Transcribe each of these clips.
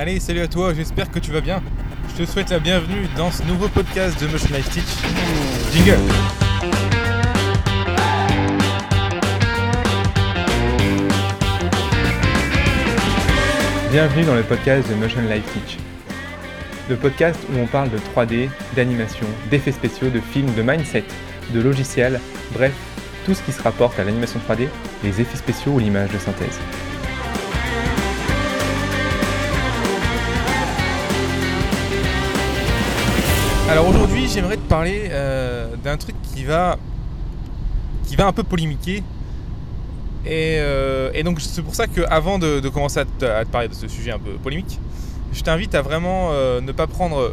Allez, salut à toi, j'espère que tu vas bien. Je te souhaite la bienvenue dans ce nouveau podcast de Motion Life Teach. Jingle Bienvenue dans le podcast de Motion Life Teach. Le podcast où on parle de 3D, d'animation, d'effets spéciaux, de films, de mindset, de logiciels, bref, tout ce qui se rapporte à l'animation 3D, les effets spéciaux ou l'image de synthèse. Alors aujourd'hui, j'aimerais te parler euh, d'un truc qui va, un peu polémiquer. Et, euh, et donc c'est pour ça qu'avant de, de commencer à te, parler de ce sujet un peu polémique, je t'invite à vraiment euh, ne pas prendre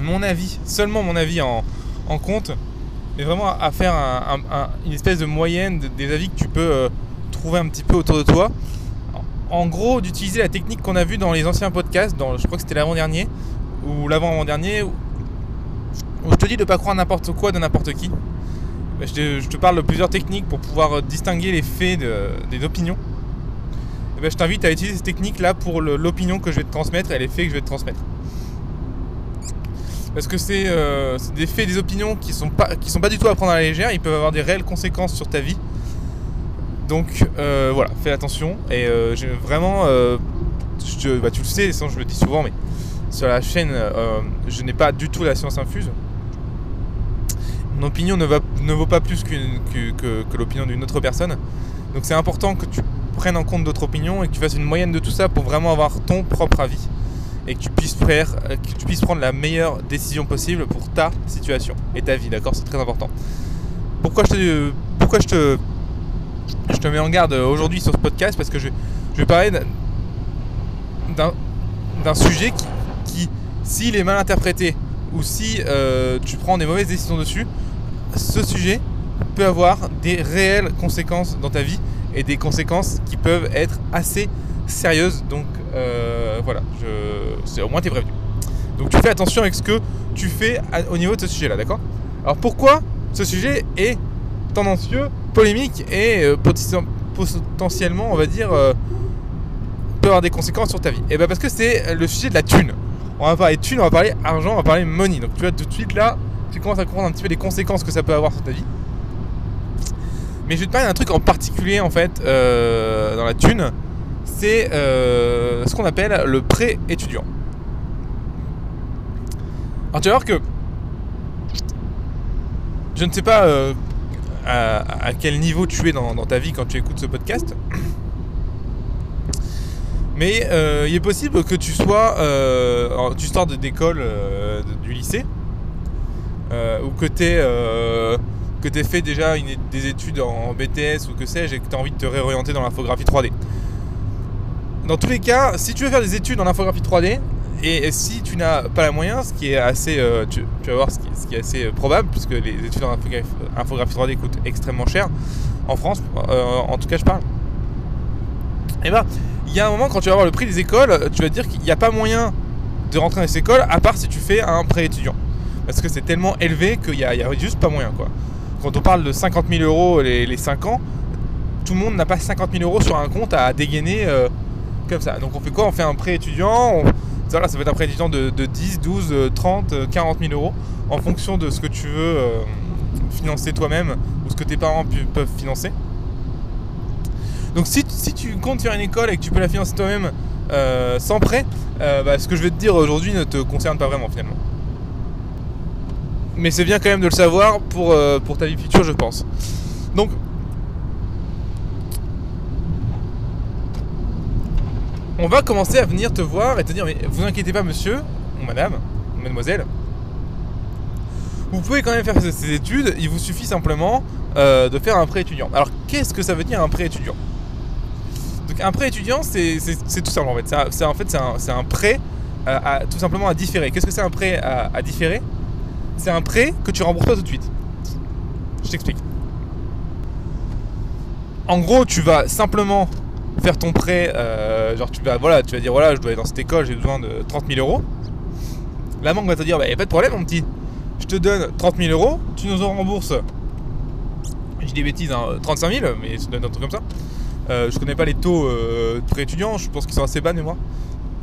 mon avis, seulement mon avis en, compte, mais vraiment à faire un- un- un- une espèce de moyenne de- des avis que tu peux trouver un petit peu autour de toi. En en gros, d'utiliser la technique qu'on a vue dans les anciens podcasts, dans, je crois que c'était l'avant-dernier, ou l'avant-avant-dernier, où je te dis de ne pas croire n'importe quoi de n'importe qui. Ben, Je te, parle de plusieurs techniques pour pouvoir euh, distinguer les faits de- des opinions. Et ben, je t'invite à utiliser ces techniques-là pour l'opinion que je vais te transmettre et les faits que je vais te transmettre. Parce que c'est euh, c'est des faits, des opinions qui sont pas qui sont pas du tout à prendre à la légère. Ils peuvent avoir des réelles conséquences sur ta vie. Donc euh, voilà, fais attention. Et vraiment, bah, tu le sais, je le dis souvent, mais sur la chaîne, euh, je n'ai pas du tout la science infuse. Mon opinion ne, va, ne vaut pas plus que, l'opinion d'une autre personne. Donc c'est important que tu prennes en compte d'autres opinions et que tu fasses une moyenne de tout ça pour vraiment avoir ton propre avis et que tu puisses euh, prendre la meilleure décision possible pour ta situation et ta vie. D'accord, c'est très important. Pourquoi je te, mets en garde aujourd'hui sur ce podcast? Parce que je, vais parler d'un sujet qui, qui, s'il est mal interprété ou si euh, tu prends des mauvaises décisions dessus, ce sujet peut avoir des réelles conséquences dans ta vie et des conséquences qui peuvent être assez sérieuses. Donc euh, voilà, je, au moins tu es prévenu. Donc tu fais attention avec ce que tu fais au niveau de ce sujet-là, d'accord? Alors pourquoi ce sujet est tendancieux, polémique et euh, poten- potentiellement, on va dire, peut avoir des conséquences sur ta vie? Et bien parce que c'est le sujet de la thune. On va parler thune, on va parler argent, on va parler money. Donc tu vois tout de suite là, tu commences à comprendre un petit peu les conséquences que ça peut avoir sur ta vie. Mais je vais te parler d'un truc en particulier en fait euh, dans la thune. C'est euh, ce qu'on appelle le prêt étudiant. Alors tu vas voir que je ne sais pas euh, à, quel niveau tu es dans ta vie quand tu écoutes ce podcast. Mais euh, il est possible que tu sois, euh, tu sors d'école, euh, du lycée, euh, ou que tu aies, fait déjà des études en BTS ou que sais-je, et que tu as envie de te réorienter dans l'infographie 3D. Dans tous les cas, si tu veux faire des études en infographie 3D, et, si tu n'as pas les moyens, ce qui est assez, tu, vas voir ce qui, est assez probable, puisque les études en infographie, infographie 3D coûtent extrêmement cher en France, en tout cas je parle. Et ben, il y a un moment quand tu vas voir le prix des écoles, tu vas te dire qu'il n'y a pas moyen de rentrer dans ces écoles à part si tu fais un prêt étudiant. Parce que c'est tellement élevé qu'il n'y a, juste pas moyen quoi. Quand on parle de 50 000 euros les, les 5 ans, tout le monde n'a pas 50 000 euros sur un compte à dégainer euh, comme ça. Donc on fait quoi? On fait un prêt étudiant. Voilà, ça peut être un prêt étudiant de, de 10, 12, euh, 30, euh, 40 000 euros en fonction de ce que tu veux euh, financer toi-même ou ce que tes parents peuvent financer. Donc si, si tu comptes faire une école et que tu peux la financer toi-même euh, sans prêt, euh, bah, ce que je vais te dire aujourd'hui ne te concerne pas vraiment finalement. Mais c'est bien quand même de le savoir pour, euh, pour ta vie future, je pense. Donc, on va commencer à venir te voir et te dire, mais vous inquiétez pas monsieur, ou madame, ou mademoiselle, vous pouvez quand même faire ces- études, il vous suffit simplement de faire un prêt étudiant. Alors qu'est-ce que ça veut dire un prêt étudiant? Donc un prêt étudiant, c'est tout simple en fait. C'est en fait c'est un, prêt euh, tout simplement à différer. Qu'est-ce que c'est un prêt à, différer? C'est un prêt que tu rembourses pas tout de suite. Je t'explique. En gros, tu vas simplement faire ton prêt, euh, genre tu vas, voilà, tu vas dire voilà, je dois aller dans cette école, j'ai besoin de 30 000 euros. La banque va te dire, bah, y a pas de problème, mon petit. Je te donne 30 000 euros, tu nous en rembourses, dis des bêtises, hein, 35 000, mais je te donne un truc comme ça. Je connais pas les taux de prêt étudiant, je pense qu'ils sont assez bas de moi.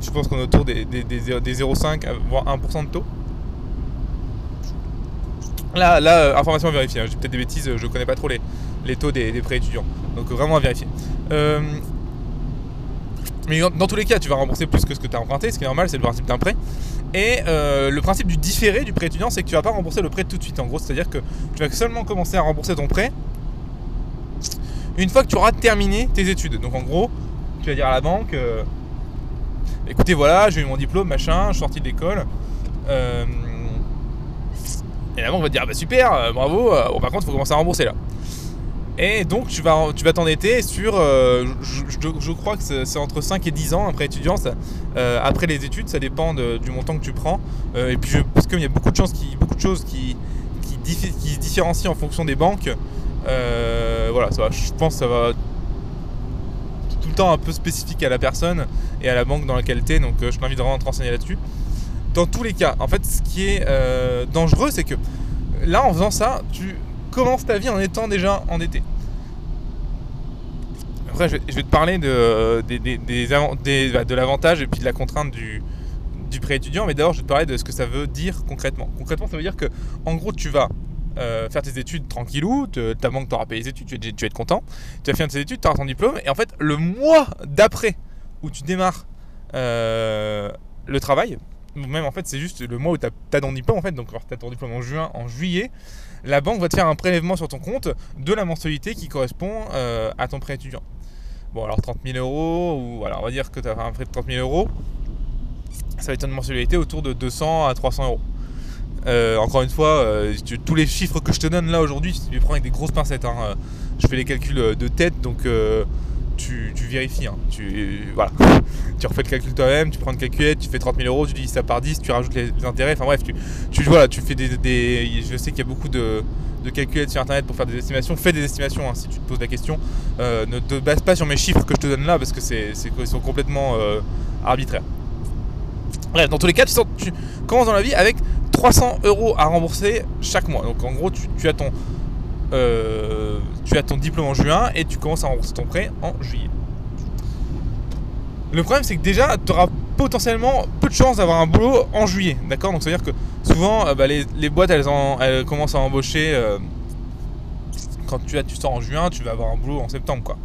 Je pense qu'on est autour des, des, des, 0,5 voire 1% de taux. Là, là information à vérifier, hein. j'ai peut-être des bêtises, je connais pas trop les, les taux des, prêts étudiants. Donc vraiment à vérifier. mais dans, tous les cas, tu vas rembourser plus que ce que tu as emprunté, ce qui est normal, c'est le principe d'un prêt. Et euh, le principe du différé du prêt étudiant, c'est que tu vas pas rembourser le prêt tout de suite. En gros, c'est-à-dire que tu vas seulement commencer à rembourser ton prêt une fois que tu auras terminé tes études. Donc en gros, tu vas dire à la banque, euh, écoutez voilà, j'ai eu mon diplôme, machin, je suis sorti de l'école. Euh, et la banque va te dire, ah bah super, bravo, bon, par contre, il faut commencer à rembourser là. Et donc tu vas tu vas t'endetter sur, euh, je, crois que c'est entre 5 et 10 ans après étudiant, euh, après les études, ça dépend du montant que tu prends. Euh, et puis je, parce qu'il y a beaucoup de, choses qui, beaucoup choses qui, qui, différencient en fonction des banques. Voilà, ça je pense que ça va tout le temps un peu spécifique à la personne et à la banque dans laquelle tu es, donc je t'invite vraiment à te renseigner là-dessus. Dans tous les cas, en fait, ce qui est dangereux, c'est que là, en faisant ça, tu commence ta vie en étant déjà endetté. Après, je vais, te parler de, bah, de l'avantage et puis de la contrainte du, du prêt étudiant, mais d'abord je vais te parler de ce que ça veut dire concrètement. Concrètement, ça veut dire que, en gros, tu vas euh, faire tes études tranquillou, ta banque t'aura payé les études, tu tu vas, être content, tu vas finir tes études, tu auras ton diplôme, et en fait, le mois d'après où tu démarres euh, le travail, même en fait, c'est juste le mois où tu as, ton diplôme, en fait, donc tu as ton diplôme en juin, en juillet, la banque va te faire un prélèvement sur ton compte de la mensualité qui correspond euh, à ton prêt étudiant. Bon, alors 30 000 euros, ou alors on va dire que tu as un prêt de 30 000 euros, ça va être une mensualité autour de 200 à 300 euros. Euh, encore une fois, euh, tous les chiffres que je te donne là aujourd'hui, tu les prends avec des grosses pincettes. Hein. Je fais les calculs de tête, donc tu, vérifies. Hein. Tu, voilà. tu refais le calcul toi-même, tu prends une calculette, tu fais 30 000 euros, tu dis ça par 10, tu rajoutes les, intérêts. Enfin bref, tu, tu, voilà, tu fais des, Je sais qu'il y a beaucoup de, calculettes sur internet pour faire des estimations. Fais des estimations hein, si tu te poses la question. Euh, ne te base pas sur mes chiffres que je te donne là parce que c'est, ils sont complètement euh, arbitraires. Bref, dans tous les cas, tu, tu commences dans la vie avec 300 euros à rembourser chaque mois. Donc en gros, tu as ton euh, tu as ton diplôme en juin et tu commences à rembourser ton prêt en juillet. Le problème, c'est que déjà, tu auras potentiellement peu de chances d'avoir un boulot en juillet. D'accord? Donc, ça veut dire que souvent, euh, bah, les, boîtes, elles, commencent à embaucher. Euh, quand tu, as, tu sors en juin, tu vas avoir un boulot en septembre. quoi.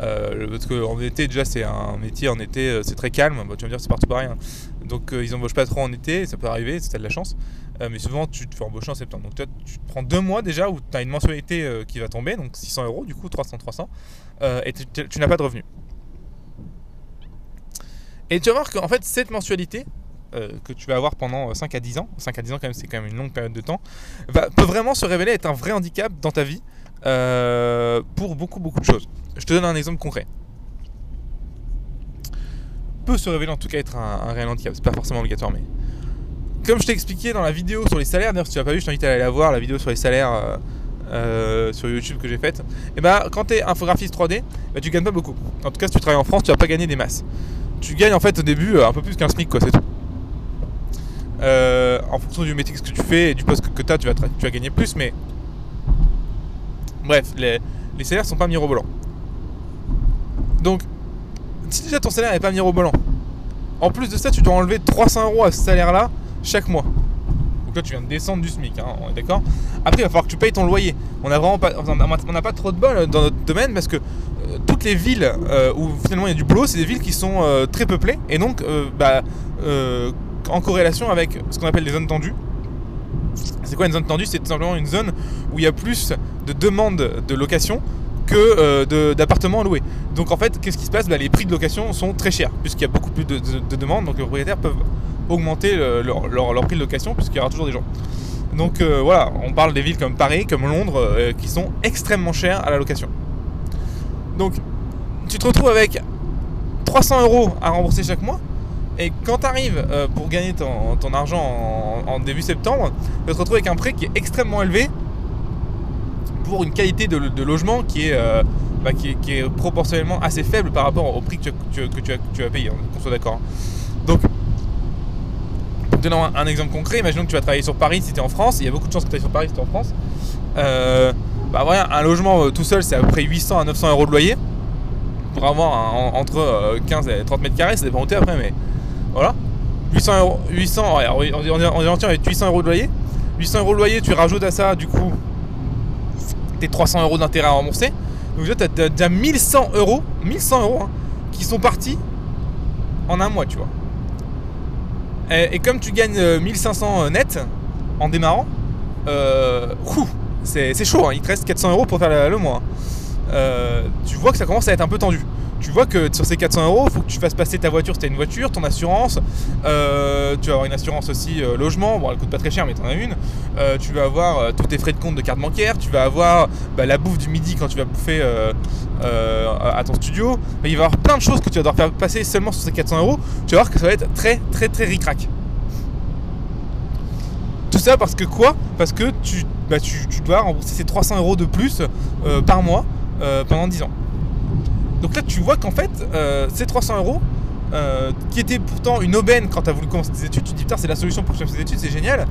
Parce qu'en été, déjà, c'est un métier en été, c'est très calme. tu vas me dire, c'est partout pareil. Hein. Donc, ils embauchent pas trop en été, ça peut arriver si tu de la chance. Euh, mais souvent, tu te fais embaucher en septembre. Donc, tu prends deux mois déjà où tu as une mensualité euh, qui va tomber, donc 600 euros, du coup, 300, 300, euh, et tu, n'as pas de revenus. Et tu vas voir qu'en fait, cette mensualité, que tu vas avoir pendant 5 à 10 ans, 5 à 10 ans quand même c'est quand même une longue période de temps, peut vraiment se révéler être un vrai handicap dans ta vie pour beaucoup beaucoup de choses. Je te donne un exemple concret. Peut se révéler en tout cas être un, un réel handicap, c'est pas forcément obligatoire mais comme je t'ai expliqué dans la vidéo sur les salaires, d'ailleurs si tu n'as pas vu, je t'invite à aller la voir, la vidéo sur les salaires euh, euh, sur YouTube que j'ai faite. Et eh bah ben, quand tu es infographiste 3D, bah, tu gagnes pas beaucoup. En tout cas si tu travailles en France, tu vas pas gagner des masses. Tu gagnes en fait au début euh, un peu plus qu'un SMIC quoi, c'est tout. en fonction du métier que tu fais et du poste que, tu as, tu vas gagner plus, mais bref, les, salaires sont pas mirobolants. Donc, si déjà ton salaire n'est pas mirobolant, en plus de ça, tu dois enlever 300 euros à ce salaire-là chaque mois. Donc là, tu viens de descendre du SMIC, hein, on est d'accord Après, il va falloir que tu payes ton loyer. On n'a pas, on pas trop de bol dans notre domaine parce que euh, toutes les villes euh, où finalement il y a du boulot, c'est des villes qui sont euh, très peuplées et donc bah, en corrélation avec ce qu'on appelle les zones tendues. C'est quoi une zone tendue? C'est tout simplement une zone où il y a plus de demandes de location que d'appartements loués. Donc en fait, qu'est-ce qui se passe? Bah, Les prix de location sont très chers puisqu'il y a beaucoup plus de, de demandes, donc les propriétaires peuvent augmenter leur, prix de location puisqu'il y aura toujours des gens. Donc euh, voilà, on parle des villes comme Paris, comme Londres, euh, qui sont extrêmement chères à la location. Donc tu te retrouves avec 300 euros à rembourser chaque mois. Et quand tu arrives euh, pour gagner ton, argent en, début septembre, tu vas te retrouver avec un prêt qui est extrêmement élevé pour une qualité de, logement qui est, bah, qui est, proportionnellement assez faible par rapport au prix que tu, que tu, as, payé, hein, qu'on soit d'accord. Donc donnant un, exemple concret, imaginons que tu vas travailler sur Paris si tu es en France, il y a beaucoup de chances que tu ailles sur Paris si tu es en France. Euh, bah voilà, un logement euh, tout seul, c'est à peu près 800 à 900 euros de loyer. pourras avoir entre euh, 15 et 30 mètres carrés, ça dépend où après, mais voilà. 800 euros, 800, ouais, on entier avec 800 euros de loyer. 800 euros de loyer, tu rajoutes à ça, du coup, tes 300 euros d'intérêt à rembourser. Donc déjà, t'as as déjà 1100 euros, 1100 euros, hein, qui sont partis en un mois, tu vois. Et, comme tu gagnes euh, 1500 net en démarrant, euh, c'est chaud, hein, il te reste 400 euros pour faire le, mois. hein. Euh, tu vois que ça commence à être un peu tendu. Tu vois que sur ces 400 euros, il faut que tu fasses passer ta voiture si tu as une voiture, ton assurance. euh, tu vas avoir une assurance aussi euh, logement. Bon, elle coûte pas très cher, mais tu en as une. Euh, tu vas avoir tous tes frais de compte de carte bancaire. Tu vas avoir bah, la bouffe du midi quand tu vas bouffer à ton studio. Mais il va y avoir plein de choses que tu vas devoir faire passer seulement sur ces 400 euros. Tu vas voir que ça va être très, très, très ric-rac. Tout ça parce que quoi? Parce que tu, bah, tu, dois rembourser ces 300 euros de plus par mois pendant 10 ans. Donc là, tu vois qu'en fait, euh, ces 300 euros, euh, qui étaient pourtant une aubaine quand tu as voulu commencer tes études, tu te dis putain, c'est la solution pour fasse des études, c'est génial.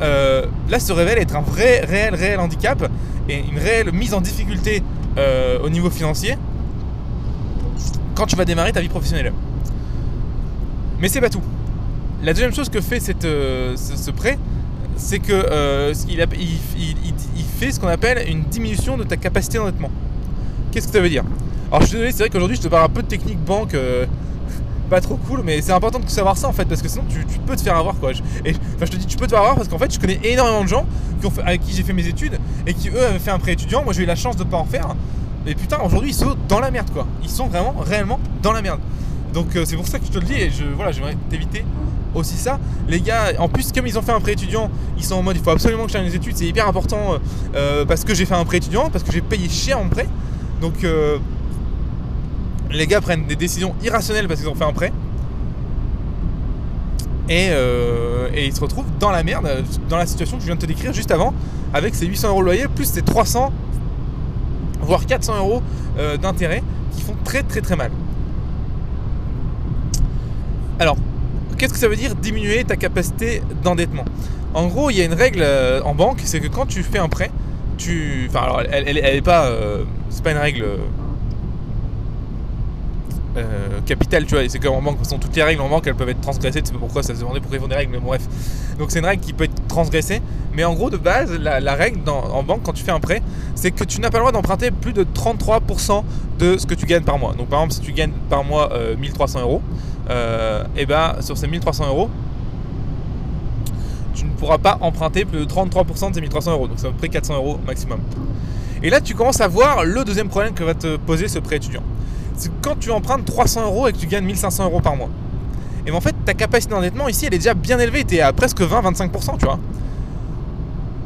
Euh, là, se révèle être un vrai, réel, réel handicap et une réelle mise en difficulté au niveau financier quand tu vas démarrer ta vie professionnelle. Mais c'est pas tout. La deuxième chose que fait cette, ce, prêt, c'est que euh, il, a- il- il- il- il fait ce qu'on appelle une diminution de ta capacité d'endettement. Qu'est-ce que ça veut dire? Alors je suis désolé, c'est vrai qu'aujourd'hui je te parle un peu de technique banque, euh, pas trop cool, mais c'est important de savoir ça en fait, parce que sinon tu, peux te faire avoir quoi. Je- enfin je te dis tu peux te faire avoir parce qu'en fait je connais énormément de gens avec qui j'ai fait mes études et qui eux avaient fait un prêt étudiant. Moi j'ai eu la chance de pas en faire. Et putain aujourd'hui ils sont dans la merde quoi. Ils sont vraiment réellement dans la merde. Donc euh, c'est pour ça que je te le dis et je voilà j'aimerais t'éviter aussi ça. Les gars, en plus comme ils ont fait un prêt étudiant, ils sont en mode il faut absolument que je fasse mes études, c'est hyper important euh, parce que j'ai fait un prêt étudiant, parce que j'ai payé cher mon prêt. Donc euh, les gars prennent des décisions irrationnelles parce qu'ils ont fait un prêt. Et, euh, et ils se retrouvent dans la merde, dans la situation que je viens de te décrire juste avant, avec ces 800 euros de loyer, plus ces 300, voire 400 euros euh, d'intérêt qui font très très très mal. Alors, qu'est-ce que ça veut dire diminuer ta capacité d'endettement? En gros, il y a une règle euh, en banque, c'est que quand tu fais un prêt, tu. Enfin, alors, elle, elle, elle est pas. c'est pas une règle. Euh, euh, capitale, tu vois, c'est comme en banque, de toute façon, toutes les règles en banque elles peuvent être transgressées, tu sais pourquoi ça se demandait pourquoi ils font des règles, mais bon, bref. Donc c'est une règle qui peut être transgressée, mais en gros, de base, la, règle en banque quand tu fais un prêt, c'est que tu n'as pas le droit d'emprunter plus de 33% de ce que tu gagnes par mois. Donc par exemple, si tu gagnes par mois euh, 1300 euros, et ben sur ces 1300 euros, tu ne pourras pas emprunter plus de 33% de ces 1300 euros, donc c'est à peu près 400 euros maximum. Et là, tu commences à voir le deuxième problème que va te poser ce prêt étudiant. C'est quand tu empruntes 300 euros et que tu gagnes 1500 euros par mois, et en fait, ta capacité d'endettement ici, elle est déjà bien élevée, tu es à presque 20-25%, tu vois.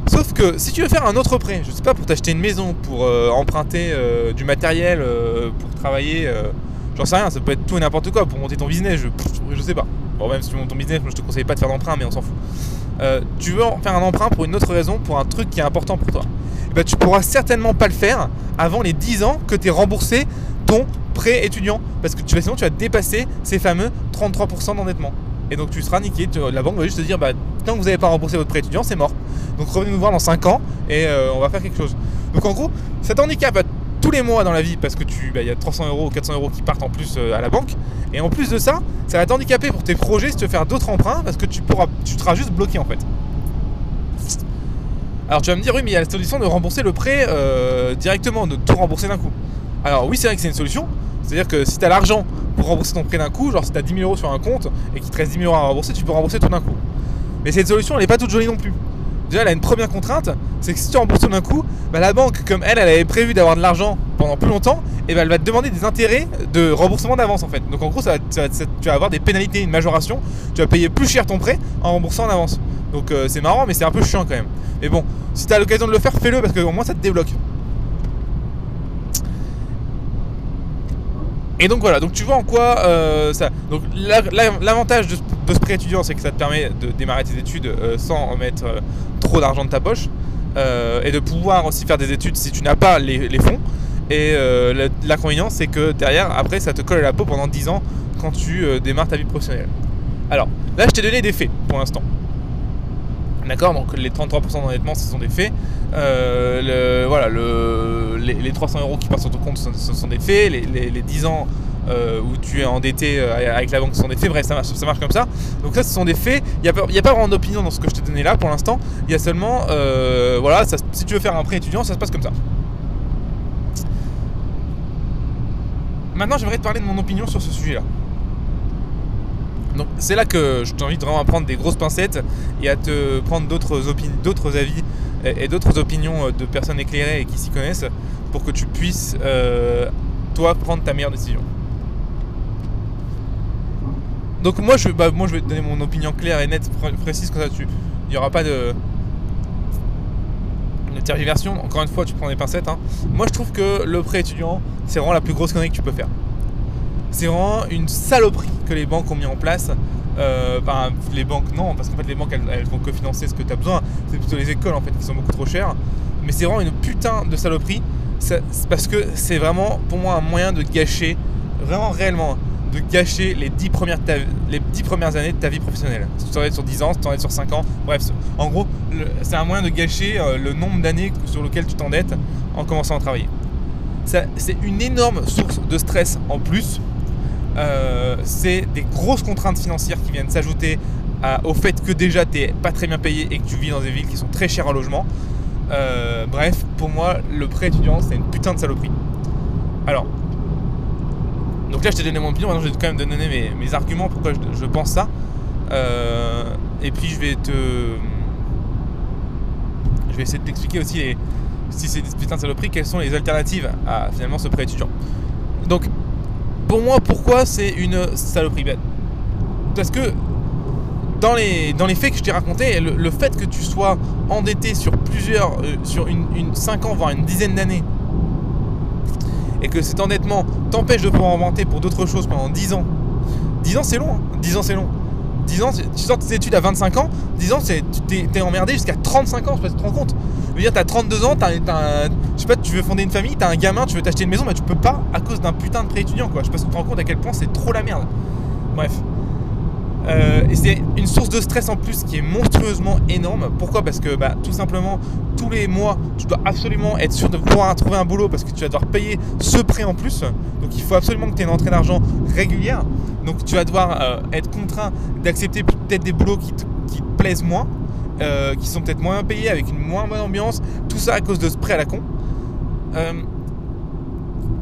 Sauf que si tu veux faire un autre prêt, je sais pas, pour t'acheter une maison, pour euh, emprunter euh, du matériel, euh, pour travailler, j'en sais rien, ça peut être tout et n'importe quoi, pour monter ton business, je, je sais pas. Bon, même si tu montes ton business, moi je te conseille pas de faire d'emprunt, mais on s'en fout. Tu veux faire un emprunt pour une autre raison, pour un truc qui est important pour toi. Eh ben, tu pourras certainement pas le faire avant les 10 ans que tu aies remboursé ton prêt étudiant. Parce que sinon tu vas dépasser ces fameux 33% d'endettement. Et donc tu seras niqué. La banque va juste te dire bah, tant que vous n'avez pas remboursé votre prêt étudiant, c'est mort. Donc revenez nous voir dans 5 ans et euh, on va faire quelque chose. Donc en gros, ça t'handicape tous les mois dans la vie parce que tu bah, il y a 300 euros ou 400 euros qui partent en plus euh, à la banque. Et en plus de ça, ça va t'handicaper pour tes projets si tu veux faire d'autres emprunts parce que tu pourras, tu seras juste bloqué en fait. Alors tu vas me dire oui mais il y a la solution de rembourser le prêt euh, directement, de tout rembourser d'un coup. Alors oui c'est vrai que c'est une solution, c'est-à-dire que si tu l'argent pour rembourser ton prêt d'un coup, genre si tu as 10 000 euros sur un compte et qu'il te reste 10 000 euros à rembourser, tu peux rembourser tout d'un coup. Mais cette solution elle n'est pas toute jolie non plus. Déjà elle a une première contrainte, c'est que si tu rembourses tout d'un coup, bah, la banque comme elle, elle avait prévu d'avoir de l'argent pendant plus longtemps, et bah, elle va te demander des intérêts de remboursement d'avance en fait. Donc en gros ça tu vas avoir des pénalités, une majoration, tu vas payer plus cher ton prêt en remboursant en avance. Donc euh, c'est marrant mais c'est un peu chiant quand même. Mais bon, si tu as l'occasion de le faire, fais-le parce qu'au moins ça te débloque. Et donc voilà, donc tu vois en quoi euh, ça. Donc la- la- l'avantage de, de ce prêt étudiant, c'est que ça te permet de démarrer tes études euh, sans mettre euh, trop d'argent de ta poche et de pouvoir aussi faire des études si tu n'as pas les, les fonds. Et l'inconvénient, c'est que derrière, après, ça te colle à la peau pendant 10 ans quand tu démarres ta vie professionnelle. Alors là, je t'ai donné des faits pour l'instant. D'accord Donc les 33% d'endettement, ce sont des faits. Euh, voilà, le, les, 300 euros qui passent sur ton compte, ce, sont des faits. Les, les, 10 ans euh, où tu es endetté euh, avec la banque, ce sont des faits. Bref, ça marche, comme ça. Donc ça, ce sont des faits. Il n'y a, pas vraiment d'opinion dans ce que je t'ai donné là pour l'instant. Il y a seulement, voilà, si tu veux faire un prêt étudiant, ça se passe comme ça. Maintenant, j'aimerais te parler de mon opinion sur ce sujet-là. Donc c'est là que je t'invite vraiment à prendre des grosses pincettes et à te prendre d'autres avis et, d'autres opinions euh, de personnes éclairées et qui s'y connaissent pour que tu puisses euh, toi prendre ta meilleure décision. Donc moi je, bah, moi je vais te donner mon opinion claire et nette, précise comme ça tu il n'y aura pas de de tergiversation. Encore une fois tu prends des pincettes. Hein. Moi je trouve que le prêt étudiant c'est vraiment la plus grosse connerie que tu peux faire c'est vraiment une saloperie que les banques ont mis en place. Euh, les banques non, parce qu'en fait les banques elles, vont cofinancer ce que tu as besoin. C'est plutôt les écoles en fait qui sont beaucoup trop chères. Mais c'est vraiment une putain de saloperie. parce que c'est vraiment pour moi un moyen de gâcher, vraiment réellement, de gâcher les 10 premières, les 10 premières années de ta vie professionnelle. Si tu t'en sur 10 ans, si tu t'en sur 5 ans, bref, en gros, c'est un moyen de gâcher euh, le nombre d'années sur lequel tu t'endettes en commençant à travailler. C'est une énorme source de stress en plus euh, c'est des grosses contraintes financières qui viennent s'ajouter au fait que déjà tu n'es pas très bien payé et que tu vis dans des villes qui sont très chères en logement. Euh, bref, pour moi, le prêt étudiant, c'est une putain de saloperie. Alors, donc là, je t'ai donné mon opinion, maintenant je vais quand même te donner mes, arguments pourquoi je, pense ça. Euh, et puis je vais te. Je vais essayer de t'expliquer aussi si c'est des putains de saloperies, quelles sont les alternatives à finalement ce prêt étudiant. Donc, pour moi, pourquoi c'est une saloperie bête Parce que dans les, faits que je t'ai racontés, le, fait que tu sois endetté sur plusieurs, euh, sur une, une 5 ans, voire une dizaine d'années, et que cet endettement t'empêche de pouvoir inventer pour d'autres choses pendant 10 ans, 10 ans c'est long, 10 hein. ans c'est long. 10 ans, tu sors tes études à 25 ans, 10 ans, tu t'es emmerdé jusqu'à 35 ans, je sais pas si tu te rends compte. Je veux dire, t'as 32 ans, t'as, as, je sais pas, tu veux fonder une famille, t'as un gamin, tu veux t'acheter une maison, mais tu peux pas à cause d'un putain de prêt étudiant, quoi. Je sais pas si tu te rends compte à quel point c'est trop la merde. Bref. Euh, c'est une source de stress en plus qui est monstrueusement énorme. Pourquoi? Parce que bah, tout simplement, tous les mois, tu dois absolument être sûr de pouvoir trouver un boulot parce que tu vas devoir payer ce prêt en plus. Donc il faut absolument que tu aies une entrée d'argent régulière. Donc tu vas devoir euh, être contraint d'accepter peut-être des boulots qui te, qui plaisent moins. Euh, qui sont peut-être moins payés, avec une moins bonne ambiance, tout ça à cause de ce prêt à la con.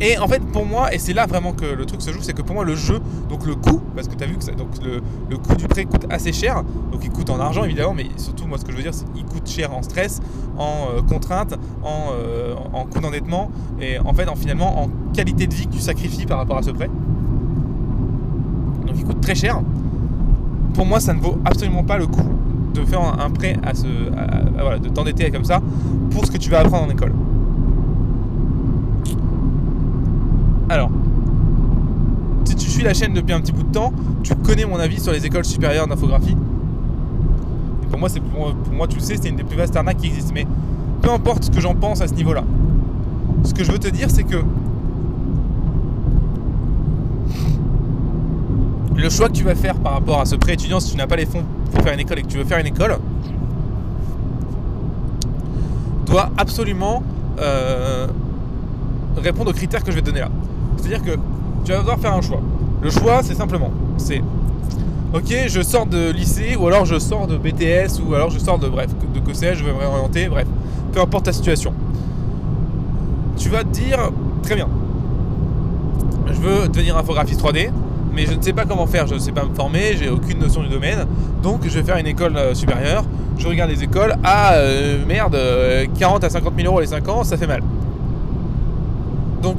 Euh, et en fait, pour moi, et c'est là vraiment que le truc se joue, c'est que pour moi, le jeu, donc le coût, parce que tu as vu que donc le, coût du prêt coûte assez cher, donc il coûte en argent évidemment, mais surtout, moi, ce que je veux dire, c'est qu'il coûte cher en stress, en euh, contrainte, en, en coût d'endettement, et en fait, en, finalement, en qualité de vie que tu sacrifies par rapport à ce prêt. Donc il coûte très cher. Pour moi, ça ne vaut absolument pas le coup de faire un, prêt à ce, voilà, de t'endetter comme ça pour ce que tu vas apprendre en école. Alors, si tu suis la chaîne depuis un petit bout de temps, tu connais mon avis sur les écoles supérieures d'infographie. Et pour moi, c'est pour, moi, tu le sais, c'est une des plus vastes arnaques qui existent. Mais peu importe ce que j'en pense à ce niveau-là. Ce que je veux te dire, c'est que le choix que tu vas faire par rapport à ce prêt étudiant, si tu n'as pas les fonds pour faire une école et que tu veux faire une école, doit absolument euh, répondre aux critères que je vais te donner là. C'est-à-dire que tu vas devoir faire un choix. Le choix, c'est simplement, c'est ok, je sors de lycée ou alors je sors de BTS ou alors je sors de bref, de que sais je vais me réorienter, bref, peu importe ta situation. Tu vas te dire, très bien, je veux devenir infographiste 3D, mais je ne sais pas comment faire, je ne sais pas me former, j'ai aucune notion du domaine, donc je vais faire une école euh, supérieure, je regarde les écoles, ah euh, merde, 40 euh, à 50 000 euros les 5 ans, ça fait mal. Donc,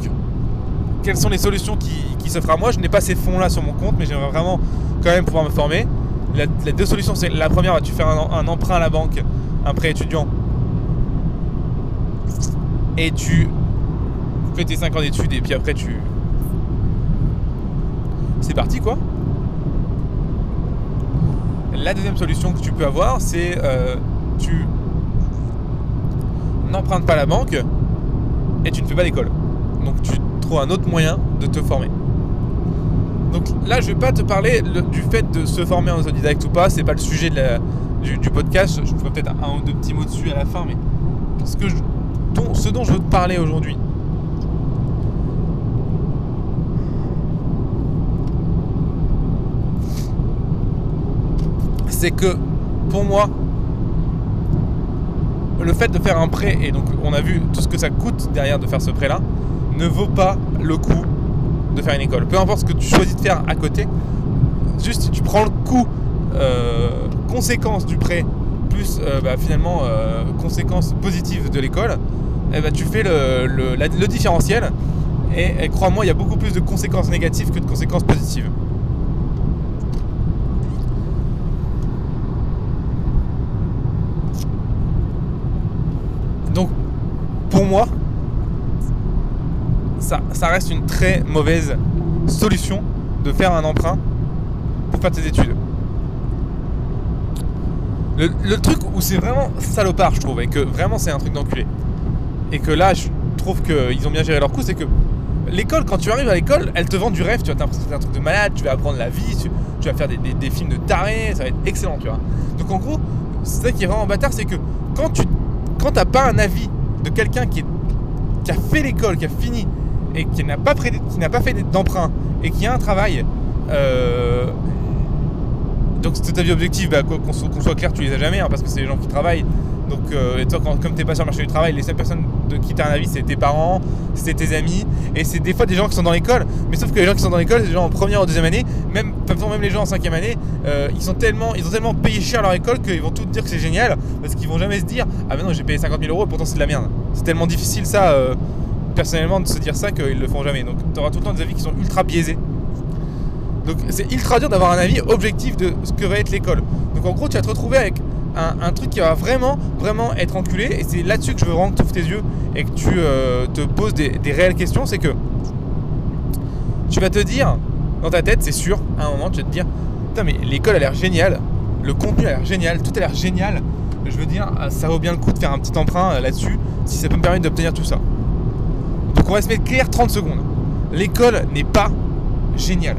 quelles sont les solutions qui, qui s'offrent à moi Je n'ai pas ces fonds-là sur mon compte, mais j'aimerais vraiment quand même pouvoir me former. les deux solutions, c'est la première, tu fais un, un emprunt à la banque, un prêt étudiant, et tu fais tes 5 ans d'études, et puis après tu, c'est parti quoi. La deuxième solution que tu peux avoir, c'est euh, tu n'empruntes pas la banque et tu ne fais pas d'école. Donc tu un autre moyen de te former. Donc là, je vais pas te parler du fait de se former en autodidacte ou pas, c'est pas le sujet du, podcast. Je ferai peut-être un ou deux petits mots dessus à la fin, mais que je- ce dont je veux te parler aujourd'hui, c'est que pour moi, le fait de faire un prêt, et donc on a vu tout ce que ça coûte derrière de faire ce prêt-là, ne vaut pas le coup de faire une école. Peu importe ce que tu choisis de faire à côté, juste tu prends le coût euh, conséquence du prêt plus euh, bah, finalement euh, conséquence positive de l'école, et bah, tu fais le, le- différentiel. Et, et crois-moi, il y a beaucoup plus de conséquences négatives que de conséquences positives. Donc, pour moi, ça, reste une très mauvaise solution de faire un emprunt pour faire tes études. Le, truc où c'est vraiment salopard, je trouve, et que vraiment c'est un truc d'enculé, et que là, je trouve qu'ils ont bien géré leur coup, c'est que l'école, quand tu arrives à l'école, elle te vend du rêve, tu vas t'impressionner c'est un truc de malade, tu vas apprendre la vie, tu, vas faire des, films de tarés, ça va être excellent, tu vois. Donc en gros, c'est ça qui est vraiment bâtard, c'est que quand tu quand t'as pas un avis de quelqu'un qui a fait l'école, qui a fini, et qui n'a pas, fait d'emprunt, et qui a un travail, euh, donc c'est ta vie objective, qu'on soit, clair, tu les as jamais, hein, parce que c'est les gens qui travaillent. Donc, euh, et toi, comme t'es pas sur le marché du travail, les seules personnes de qui t'as un avis, c'est tes parents, c'est tes amis, et c'est des fois des gens qui sont dans l'école. Mais sauf que les gens qui sont dans l'école, c'est des gens en première ou deuxième année, même, même les gens en cinquième année, euh, ils sont tellement, ils ont tellement payé cher leur école qu'ils vont tout dire que c'est génial, parce qu'ils vont jamais se dire, ah ben non, j'ai payé 50 000 euros, pourtant c'est de la merde. C'est tellement difficile ça, personnellement, de se dire ça qu'ils le font jamais. Donc, t'auras tout le temps des avis qui sont ultra biaisés. Donc c'est ultra dur d'avoir un avis objectif de ce que va être l'école. Donc en gros, tu vas te retrouver avec un, truc qui va vraiment, vraiment être enculé. Et c'est là-dessus que je veux vraiment que tu ouvres tes yeux et que tu euh, te poses des, réelles questions. C'est que tu vas te dire, dans ta tête, c'est sûr, à un moment, tu vas te dire, putain mais l'école a l'air géniale, le contenu a l'air génial, tout a l'air génial. Je veux dire, ça vaut bien le coup de faire un petit emprunt euh, là-dessus, si ça peut me permettre d'obtenir tout ça. Donc on va se mettre clair 30 secondes. L'école n'est pas géniale.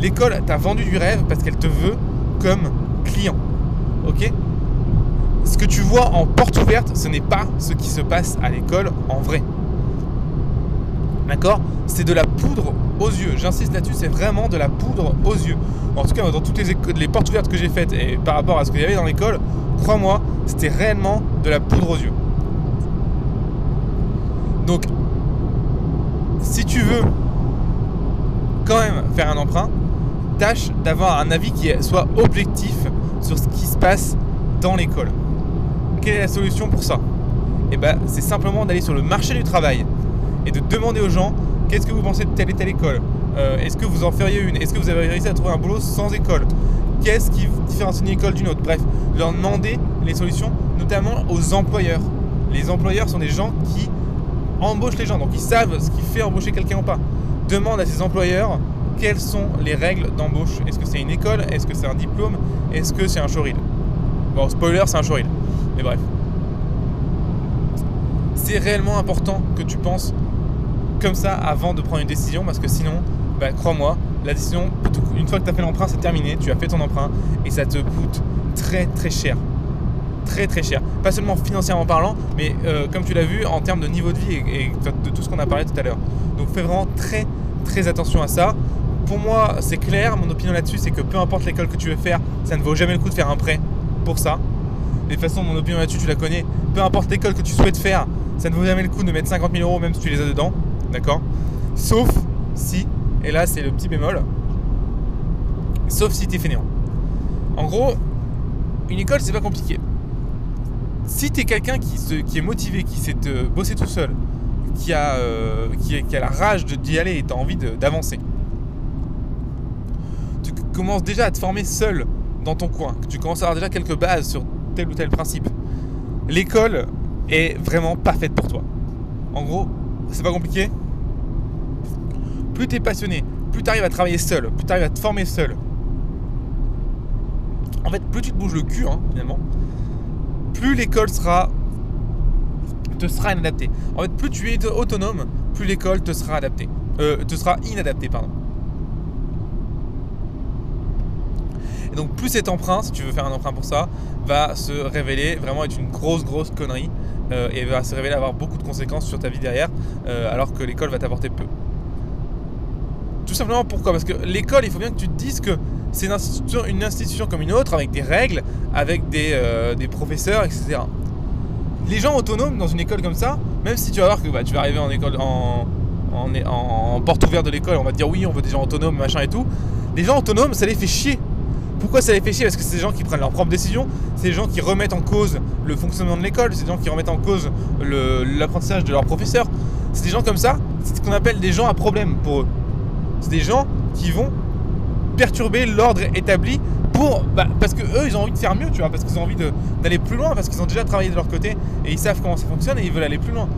L'école t'a vendu du rêve parce qu'elle te veut comme client. Ok? Ce que tu vois en porte ouverte, ce n'est pas ce qui se passe à l'école en vrai. D'accord? C'est de la poudre aux yeux. J'insiste là-dessus, c'est vraiment de la poudre aux yeux. En tout cas, dans toutes les, les portes ouvertes que j'ai faites et par rapport à ce qu'il y avait dans l'école, crois-moi, c'était réellement de la poudre aux yeux. Donc, si tu veux quand même faire un emprunt, tâche d'avoir un avis qui soit objectif sur ce qui se passe dans l'école. Quelle est la solution pour ça? Eh ben, c'est simplement d'aller sur le marché du travail et de demander aux gens qu'est-ce que vous pensez de telle et telle école? Euh, Est-ce que vous en feriez une? Est-ce que vous avez réussi à trouver un boulot sans école? Qu'est-ce qui différencie une école d'une autre? Bref, leur demander les solutions, notamment aux employeurs. Les employeurs sont des gens qui embauchent les gens, donc ils savent ce qui fait embaucher quelqu'un ou pas. Demande à ces employeurs quelles sont les règles d'embauche. Est-ce que c'est une école? Est-ce que c'est un diplôme? Est-ce que c'est un showreel Bon, spoiler, c'est un showreel. Mais bref. C'est réellement important que tu penses comme ça avant de prendre une décision parce que sinon, bah, crois-moi, la décision, une fois que tu as fait l'emprunt, c'est terminé, tu as fait ton emprunt et ça te coûte très très cher. Très très cher. Pas seulement financièrement parlant, mais euh, comme tu l'as vu, en termes de niveau de vie et, de tout ce qu'on a parlé tout à l'heure. Donc fais vraiment très très attention à ça. Pour moi, c'est clair, mon opinion là-dessus, c'est que peu importe l'école que tu veux faire, ça ne vaut jamais le coup de faire un prêt pour ça. De toute façon, mon opinion là-dessus, tu la connais. Peu importe l'école que tu souhaites faire, ça ne vaut jamais le coup de mettre 50 000 euros, même si tu les as dedans. D'accord? Sauf si, et là c'est le petit bémol, sauf si t'es fainéant. En gros, une école, c'est pas compliqué. Si t'es quelqu'un qui, est motivé, qui sait te bosser tout seul, qui a, euh, la rage d'y aller et t'as envie de- d'avancer, tu commences déjà à te former seul dans ton coin, tu commences à avoir déjà quelques bases sur tel ou tel principe. L'école est vraiment pas faite pour toi. En gros, c'est pas compliqué. Plus t'es passionné, plus t'arrives à travailler seul, plus t'arrives à te former seul. En fait, plus tu te bouges le cul, hein, finalement, plus l'école sera te sera inadaptée. En fait, plus tu es autonome, plus l'école te sera adaptée. Euh, te sera inadaptée, pardon. Et Donc plus cet emprunt, si tu veux faire un emprunt pour ça, va se révéler vraiment être une grosse grosse connerie euh, et va se révéler avoir beaucoup de conséquences sur ta vie derrière, euh, alors que l'école va t'apporter peu. Tout simplement pourquoi? Parce que l'école, il faut bien que tu te dises que c'est une institution, comme une autre, avec des règles, avec des, euh, professeurs, etc. Les gens autonomes dans une école comme ça, même si tu vas voir que bah, tu vas arriver en école en, en porte ouverte de l'école, on va te dire oui, on veut des gens autonomes, machin et tout. Les gens autonomes, ça les fait chier. Pourquoi ça les fait chier? Parce que c'est des gens qui prennent leurs propres décisions, c'est des gens qui remettent en cause le fonctionnement de l'école, c'est des gens qui remettent en cause l'apprentissage de leurs professeurs. C'est des gens comme ça, c'est ce qu'on appelle des gens à problème pour eux. C'est des gens qui vont perturber l'ordre établi pour bah, parce que eux ils ont envie de faire mieux tu vois parce qu'ils ont envie d'aller plus loin parce qu'ils ont déjà travaillé de leur côté et ils savent comment ça fonctionne et ils veulent aller plus loin.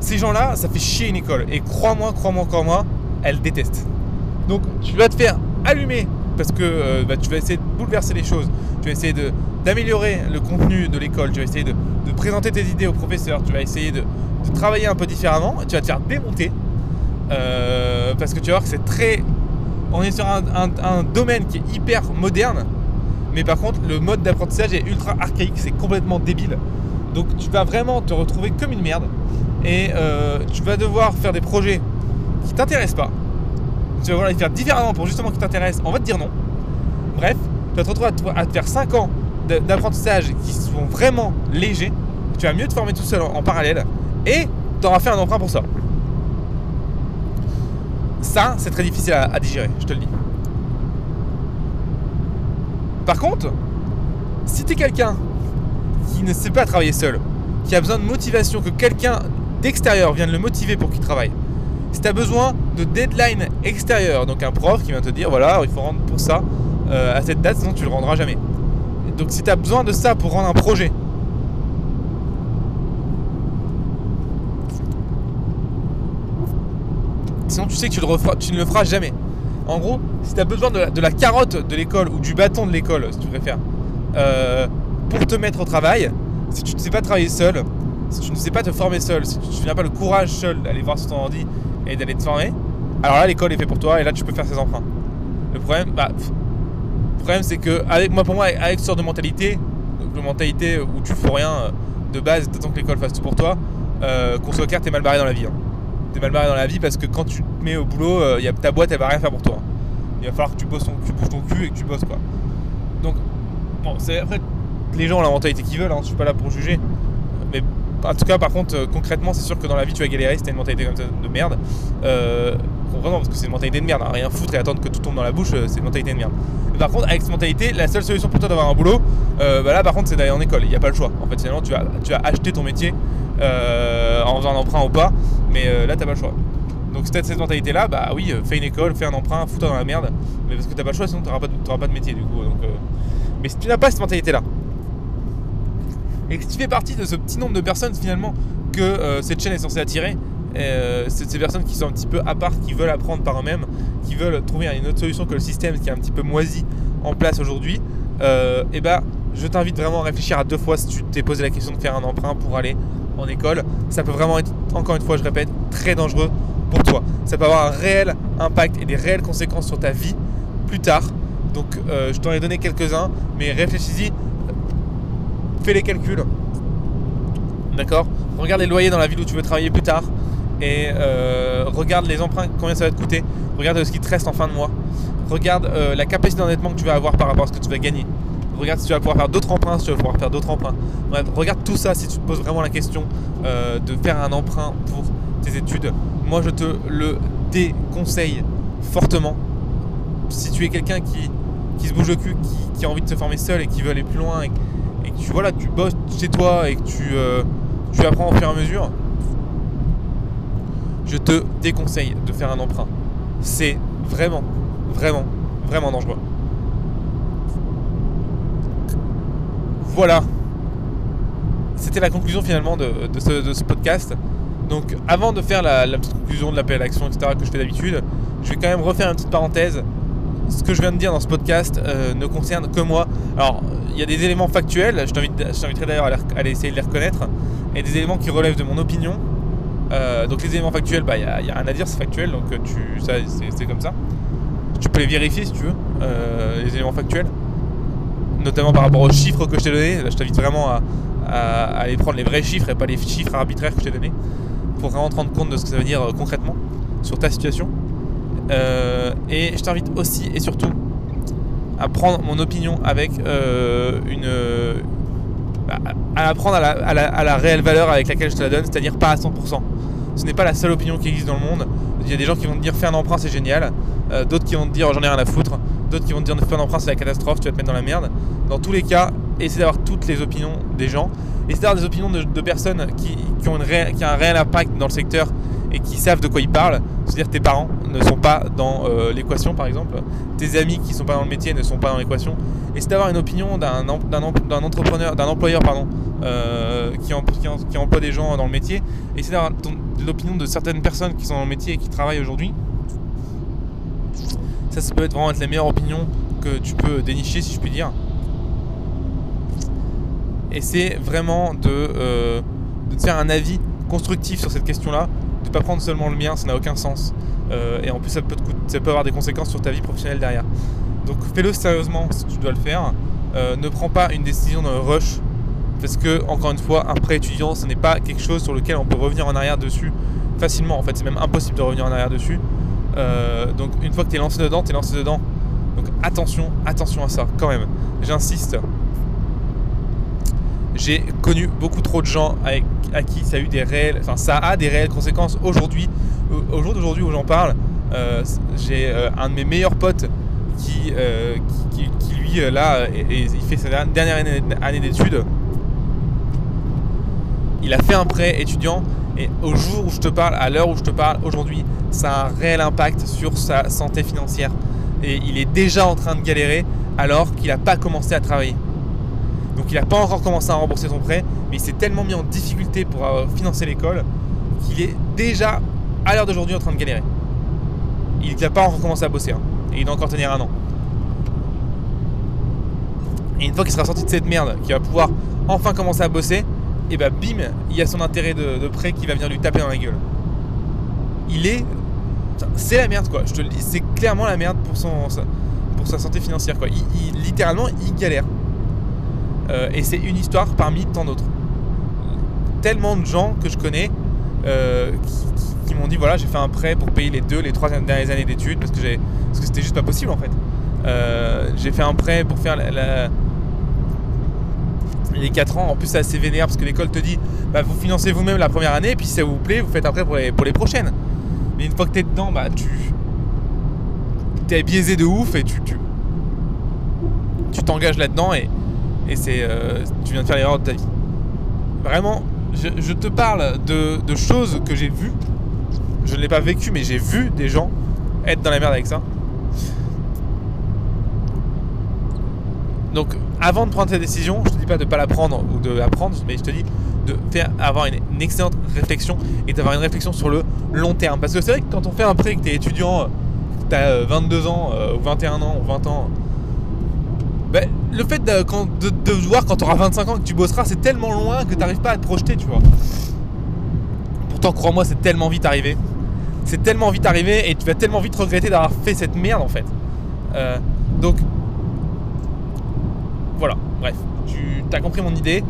Ces gens là ça fait chier une école et crois-moi crois-moi crois-moi elle déteste donc tu vas te faire allumer parce que euh, bah, tu vas essayer de bouleverser les choses. Tu vas essayer d'améliorer le contenu de l'école. Tu vas essayer de, présenter tes idées aux professeurs. Tu vas essayer de, travailler un peu différemment. Tu vas te faire démonter euh, parce que tu vas voir que c'est très on est sur un, domaine qui est hyper moderne, mais par contre, le mode d'apprentissage est ultra archaïque, c'est complètement débile. Donc, tu vas vraiment te retrouver comme une merde et euh, tu vas devoir faire des projets qui t'intéressent pas. Tu vas devoir les faire différemment pour justement qu'ils t'intéressent. On va te dire non. Bref, tu vas te retrouver à te, faire 5 ans d'apprentissage qui sont vraiment légers. Tu vas mieux te former tout seul en, en parallèle et tu auras fait un emprunt pour ça. Ça, c'est très difficile à, digérer, je te le dis. Par contre, si tu es quelqu'un qui ne sait pas travailler seul, qui a besoin de motivation, que quelqu'un d'extérieur vienne le motiver pour qu'il travaille, si tu as besoin de deadline extérieur, donc un prof qui vient te dire voilà, il faut rendre pour ça euh, à cette date, sinon tu le rendras jamais. Donc si tu as besoin de ça pour rendre un projet, Tu sais que tu, ne le feras jamais. En gros, si tu as besoin de la, carotte de l'école ou du bâton de l'école, si tu préfères, euh, pour te mettre au travail, si tu ne sais pas travailler seul, si tu ne sais pas te former seul, si tu n'as pas le courage seul d'aller voir sur ton ordi et d'aller te former, alors là, l'école est fait pour toi et là, tu peux faire ses emprunts. Le problème, bah, le problème c'est que, moi, pour moi, avec ce genre de mentalité, de mentalité où tu fais rien euh, de base, t'attends que l'école fasse tout pour toi, euh, qu'on soit clair, t'es mal barré dans la vie. Hein t'es mal barré dans la vie parce que quand tu te mets au boulot, euh, y a, ta boîte elle va rien faire pour toi. Il va falloir que tu bosses ton, bouges ton cul et que tu bosses quoi. Donc, bon, c'est après, les gens ont la mentalité qu'ils veulent, hein, je suis pas là pour juger. Mais en tout cas, par contre, euh, concrètement, c'est sûr que dans la vie tu vas galérer si t'as une mentalité comme ça de merde. Euh, parce que c'est une mentalité de merde, hein. rien foutre et attendre que tout tombe dans la bouche, euh, c'est une mentalité de merde. par contre, avec cette mentalité, la seule solution pour toi d'avoir un boulot, bah là par contre, c'est d'aller en école. Il n'y a pas le choix. En fait, finalement, tu vas, tu vas acheter ton métier en faisant un emprunt ou pas. Mais euh, là, t'as pas le choix. Donc si t'as cette mentalité là, bah oui, euh, fais une école, fais un emprunt, fous-toi dans la merde. Mais parce que t'as pas le choix, sinon t'auras pas, de, pas de métier du coup. Donc, euh. Mais si tu n'as pas cette mentalité là, et que tu fais partie de ce petit nombre de personnes finalement que cette chaîne est censée attirer, c'est ces personnes qui sont un petit peu à part, qui veulent apprendre par eux-mêmes, qui veulent trouver une autre solution que le système qui est un petit peu moisi en place aujourd'hui, et bah je t'invite vraiment à réfléchir à deux fois si tu t'es posé la question de faire un emprunt pour aller en école, ça peut vraiment être, encore une fois, je répète, très dangereux pour toi. Ça peut avoir un réel impact et des réelles conséquences sur ta vie plus tard. Donc euh, je t'en ai donné quelques-uns, mais réfléchis-y, fais les calculs. D'accord? Regarde les loyers dans la ville où tu veux travailler plus tard et euh, regarde les emprunts, combien ça va te coûter. Regarde ce qui te reste en fin de mois. Regarde euh, la capacité d'endettement que tu vas avoir par rapport à ce que tu vas gagner regarde si tu vas pouvoir faire d'autres emprunts, si tu vas pouvoir faire d'autres emprunts. Bref, regarde tout ça si tu te poses vraiment la question euh, de faire un emprunt pour tes études. Moi, je te le déconseille fortement. Si tu es quelqu'un qui, qui se bouge le cul, qui, a envie de se former seul et qui veut aller plus loin et, que tu, voilà, tu bosses chez toi et que tu, euh, tu apprends au fur et à mesure, je te déconseille de faire un emprunt. C'est vraiment, vraiment, vraiment dangereux. Voilà. C'était la conclusion finalement de, ce, podcast. Donc avant de faire la, petite conclusion de l'appel à l'action, etc. que je fais d'habitude, je vais quand même refaire une petite parenthèse. Ce que je viens de dire dans ce podcast euh, ne concerne que moi. Alors, il y a des éléments factuels, je t'inviterai d'ailleurs à, aller essayer de les reconnaître, et des éléments qui relèvent de mon opinion. Euh, donc les éléments factuels, il bah, n'y a, rien à dire, c'est factuel, donc euh, tu, c'est comme ça. Tu peux les vérifier si tu veux. les éléments factuels, notamment par rapport aux chiffres que je t'ai donnés. je t'invite vraiment à, aller prendre les vrais chiffres et pas les chiffres arbitraires que je t'ai donnés pour vraiment te rendre compte de ce que ça veut dire concrètement sur ta situation. et je t'invite aussi et surtout à prendre mon opinion avec une à prendre à la, réelle valeur avec laquelle je te la donne, c'est-à-dire pas à 100%. Ce n'est pas la seule opinion qui existe dans le monde. Il y a des gens qui vont te dire faire un emprunt c'est génial, euh, d'autres qui vont te dire j'en ai rien à foutre, d'autres qui vont te dire ne faire un emprunt c'est la catastrophe, tu vas te mettre dans la merde. Dans tous les cas, essaie d'avoir toutes les opinions des gens, essaie d'avoir des opinions de, personnes qui, ont une qui ont un réel impact dans le secteur et qui savent de quoi ils parlent. C'est-à-dire tes parents ne sont pas dans euh, l'équation par exemple, tes amis qui ne sont pas dans le métier ne sont pas dans l'équation. Et c'est d'avoir une opinion d'un entrepreneur, d'un employeur pardon, euh, qui, qui, emploie des gens dans le métier. Et d'avoir l'opinion de certaines personnes qui sont dans le métier et qui travaillent aujourd'hui. Ça, ça peut être vraiment être la meilleure opinion que tu peux dénicher, si je puis dire. Et c'est vraiment de, euh, de te faire un avis constructif sur cette question-là, de pas prendre seulement le mien, ça n'a aucun sens. Euh, et en plus, ça peut, ça peut avoir des conséquences sur ta vie professionnelle derrière. Donc fais-le sérieusement si tu dois le faire. Euh, ne prends pas une décision dans le rush. Parce que, encore une fois, un prêt étudiant, ce n'est pas quelque chose sur lequel on peut revenir en arrière dessus facilement. En fait, c'est même impossible de revenir en arrière dessus. Euh, donc, une fois que tu es lancé dedans, tu es lancé dedans. Donc, attention, attention à ça, quand même. J'insiste. J'ai connu beaucoup trop de gens avec, à qui ça a eu des réelles, enfin ça a des réelles conséquences aujourd'hui. Au jour d'aujourd'hui où j'en parle, euh, j'ai euh, un de mes meilleurs potes qui, qui, lui là, il fait sa dernière année, d'études. Il a fait un prêt étudiant et au jour où je te parle, à l'heure où je te parle aujourd'hui, ça a un réel impact sur sa santé financière. Et il est déjà en train de galérer alors qu'il n'a pas commencé à travailler. Donc il n'a pas encore commencé à rembourser son prêt, mais il s'est tellement mis en difficulté pour euh, financer l'école qu'il est déjà à l'heure d'aujourd'hui en train de galérer. Il n'a pas encore commencé à bosser, hein, et il doit encore tenir un an. Et une fois qu'il sera sorti de cette merde, qu'il va pouvoir enfin commencer à bosser, et bah bim, il y a son intérêt de, prêt qui va venir lui taper dans la gueule. Il est. C'est la merde quoi, je te le dis, c'est clairement la merde pour, son, pour sa santé financière quoi. il, littéralement, il galère. Euh, et c'est une histoire parmi tant d'autres. Tellement de gens que je connais euh, qui, m'ont dit voilà j'ai fait un prêt pour payer les deux, les trois dernières années d'études parce que, c'était juste pas possible en fait. Euh, j'ai fait un prêt pour faire les 4 ans. En plus c'est assez vénère parce que l'école te dit bah, vous financez vous-même la première année puis si ça vous plaît vous faites prêt pour les, prochaines. Mais une fois que tu es dedans bah tu es biaisé de ouf et tu tu t'engages là-dedans et, et c'est euh, tu viens de faire l'erreur de ta vie. Vraiment, je, te parle de, choses que j'ai vues. Je ne l'ai pas vécu, mais j'ai vu des gens être dans la merde avec ça. Donc, avant de prendre ta décision, je te dis pas de ne pas la prendre ou de la prendre, mais je te dis de faire avoir une, excellente réflexion et d'avoir une réflexion sur le long terme. Parce que c'est vrai que quand on fait un prêt, que tu es étudiant, tu as 22 ans, ou 21 ans, ou 20 ans, le fait de, de, voir quand tu auras 25 ans que tu bosseras, c'est tellement loin que tu n'arrives pas à te projeter, tu vois. Pourtant, crois-moi, c'est tellement vite arrivé. C'est tellement vite arrivé et tu vas tellement vite regretter d'avoir fait cette merde en fait. Euh, donc, voilà, bref, tu as compris mon idée.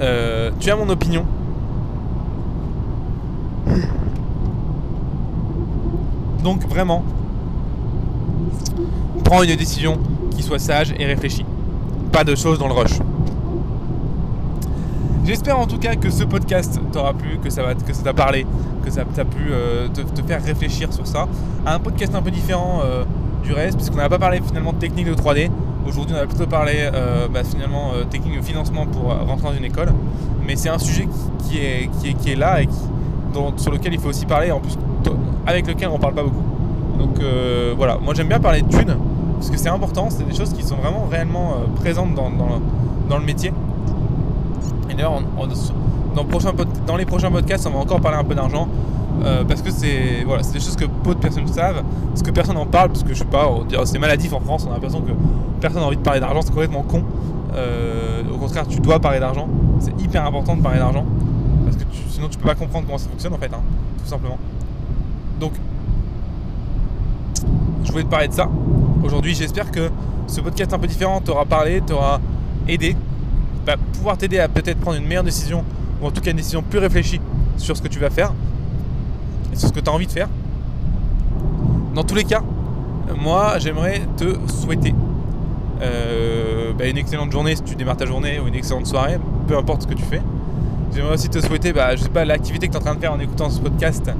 Euh, tu as mon opinion. Donc, vraiment, prends une décision qui soit sage et réfléchi. Pas de choses dans le rush. J'espère en tout cas que ce podcast t'aura plu, que ça va, que ça t'a parlé, que ça t'a pu euh, te, faire réfléchir sur ça. Un podcast un peu différent euh, du reste, puisqu'on n'a pas parlé finalement de technique de 3D. Aujourd'hui, on a plutôt parlé euh, bah, finalement technique de financement pour rentrer dans une école. Mais c'est un sujet qui, est, là et sur lequel il faut aussi parler, en plus avec lequel on parle pas beaucoup. Donc voilà, moi j'aime bien parler de thunes parce que c'est important, c'est des choses qui sont vraiment réellement euh, présentes dans, le métier. Et d'ailleurs, dans, les prochains podcasts, on va encore parler un peu d'argent. Euh, parce que c'est voilà, des choses que peu de personnes savent, parce que personne n'en parle, parce que je sais pas, c'est maladif en France, on a l'impression que personne n'a envie de parler d'argent, c'est complètement con. Euh, au contraire, tu dois parler d'argent, c'est hyper important de parler d'argent, parce que sinon tu peux pas comprendre comment ça fonctionne en fait, hein, tout simplement. Donc je voulais te parler de ça. Aujourd'hui, j'espère que ce podcast un peu différent t'aura parlé, t'aura aidé, va pouvoir t'aider à peut-être prendre une meilleure décision, ou en tout cas une décision plus réfléchie sur ce que tu vas faire, sur ce que tu as envie de faire. Dans tous les cas, moi j'aimerais te souhaiter euh, bah, une excellente journée si tu démarres ta journée ou une excellente soirée, peu importe ce que tu fais. J'aimerais aussi te souhaiter, bah, je sais pas, l'activité que tu es en train de faire en écoutant ce podcast.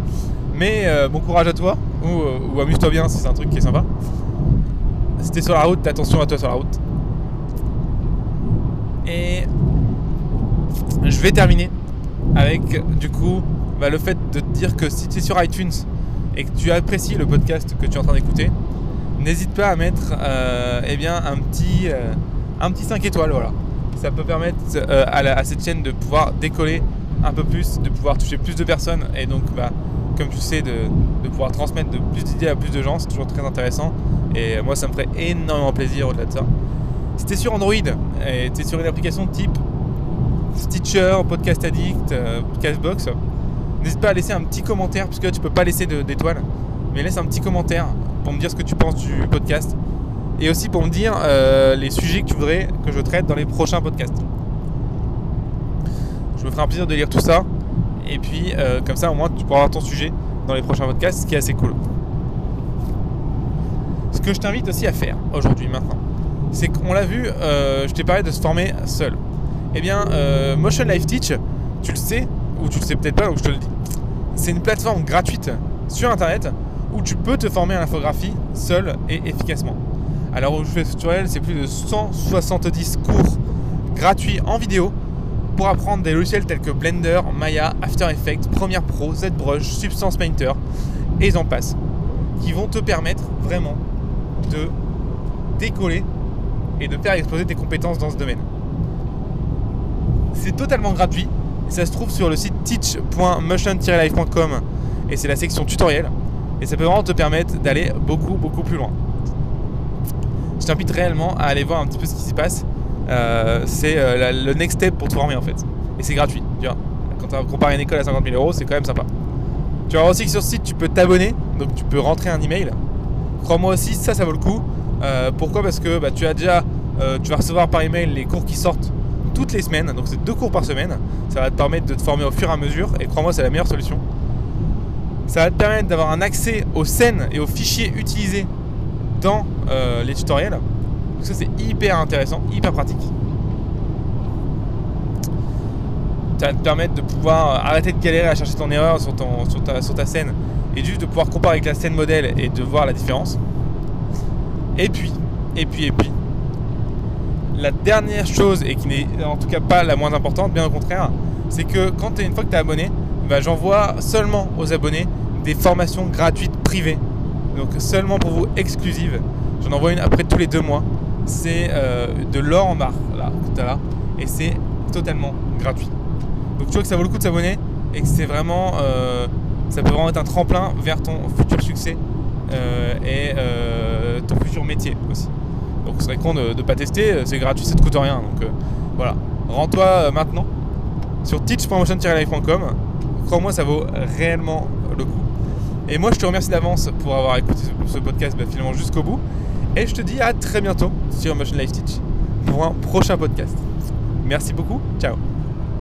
Mais euh, bon courage à toi, ou, euh, amuse-toi bien si c'est un truc qui est sympa. Si t'es sur la route, attention à toi sur la route. Et je vais terminer avec du coup bah, le fait de te dire que si tu es sur iTunes et que tu apprécies le podcast que tu es en train d'écouter, n'hésite pas à mettre euh, eh bien, un, petit, un petit 5 étoiles. Voilà ça peut permettre euh, à, cette chaîne de pouvoir décoller un peu plus, de pouvoir toucher plus de personnes et donc bah, comme tu sais de, pouvoir transmettre de plus d'idées à plus de gens, c'est toujours très intéressant et moi ça me ferait énormément plaisir au-delà de ça. Si tu es sur Android et tu es sur une application type Stitcher, Podcast Addict, euh, Castbox, n'hésite pas à laisser un petit commentaire puisque tu peux pas laisser d'étoiles, mais laisse un petit commentaire pour me dire ce que tu penses du podcast et aussi pour me dire euh, les sujets que tu voudrais que je traite dans les prochains podcasts. Je me ferai un plaisir de lire tout ça et puis euh, comme ça au moins tu pourras avoir ton sujet dans les prochains podcasts, ce qui est assez cool. Ce que je t'invite aussi à faire aujourd'hui maintenant, c'est qu'on l'a vu, euh, je t'ai parlé de se former seul. Eh bien, Motion Life Teach, tu le sais, ou tu le sais peut-être pas, donc je te le dis. C'est une plateforme gratuite sur internet où tu peux te former à l'infographie seul et efficacement. Alors au jeu tutoriel, c'est plus de 170 cours gratuits en vidéo pour apprendre des logiciels tels que Blender, Maya, After Effects, Premiere Pro, ZBrush, Substance Painter et j'en passe, qui vont te permettre vraiment de décoller et de faire exploser tes compétences dans ce domaine. C'est totalement gratuit, ça se trouve sur le site teach.motion-life.com et c'est la section tutoriel et ça peut vraiment te permettre d'aller beaucoup beaucoup plus loin je t'invite réellement à aller voir un petit peu ce qui s'y passe. Euh, c'est euh, le next step pour te former en fait. Et c'est gratuit. Tu vois. Quand tu compares une école à 50 000 euros, c'est quand même sympa. Tu vas aussi que sur ce site, tu peux t'abonner. Donc tu peux rentrer un email. Crois-moi aussi, ça, ça vaut le coup. Euh, pourquoi? Parce que bah, tu as déjà, tu vas recevoir par email les cours qui sortent toutes les semaines. Donc c'est deux cours par semaine. Ça va te permettre de te former au fur et à mesure. Et crois-moi, c'est la meilleure solution. Ça va te permettre d'avoir un accès aux scènes et aux fichiers utilisés dans euh, les tutoriels. Donc ça c'est hyper intéressant, hyper pratique. Ça va te permettre de pouvoir arrêter de galérer à chercher ton erreur sur, ton, sur, ta, sur ta scène et juste de pouvoir comparer avec la scène modèle et de voir la différence. Et puis, et puis, et puis, la dernière chose, et qui n'est en tout cas pas la moins importante, bien au contraire, c'est que quand es, une fois que tu es abonné, bah, j'envoie seulement aux abonnés des formations gratuites privées donc seulement pour vous, exclusive. J'en envoie une après tous les deux mois. C'est euh, de l'or en barre, là, tout à l'heure. Et c'est totalement gratuit. Donc tu vois que ça vaut le coup de s'abonner et que c'est vraiment. Euh, ça peut vraiment être un tremplin vers ton futur succès euh, et ton futur métier aussi. Donc ce serait con de ne pas tester, c'est gratuit, ça te coûte rien. Donc voilà. Rends-toi maintenant sur teach.motion-live.com. Crois-moi, ça vaut réellement le coup. Et moi, je te remercie d'avance pour avoir écouté ce podcast bah, finalement jusqu'au bout. Et je te dis à très bientôt sur Motion Life Teach pour un prochain podcast. Merci beaucoup. Ciao.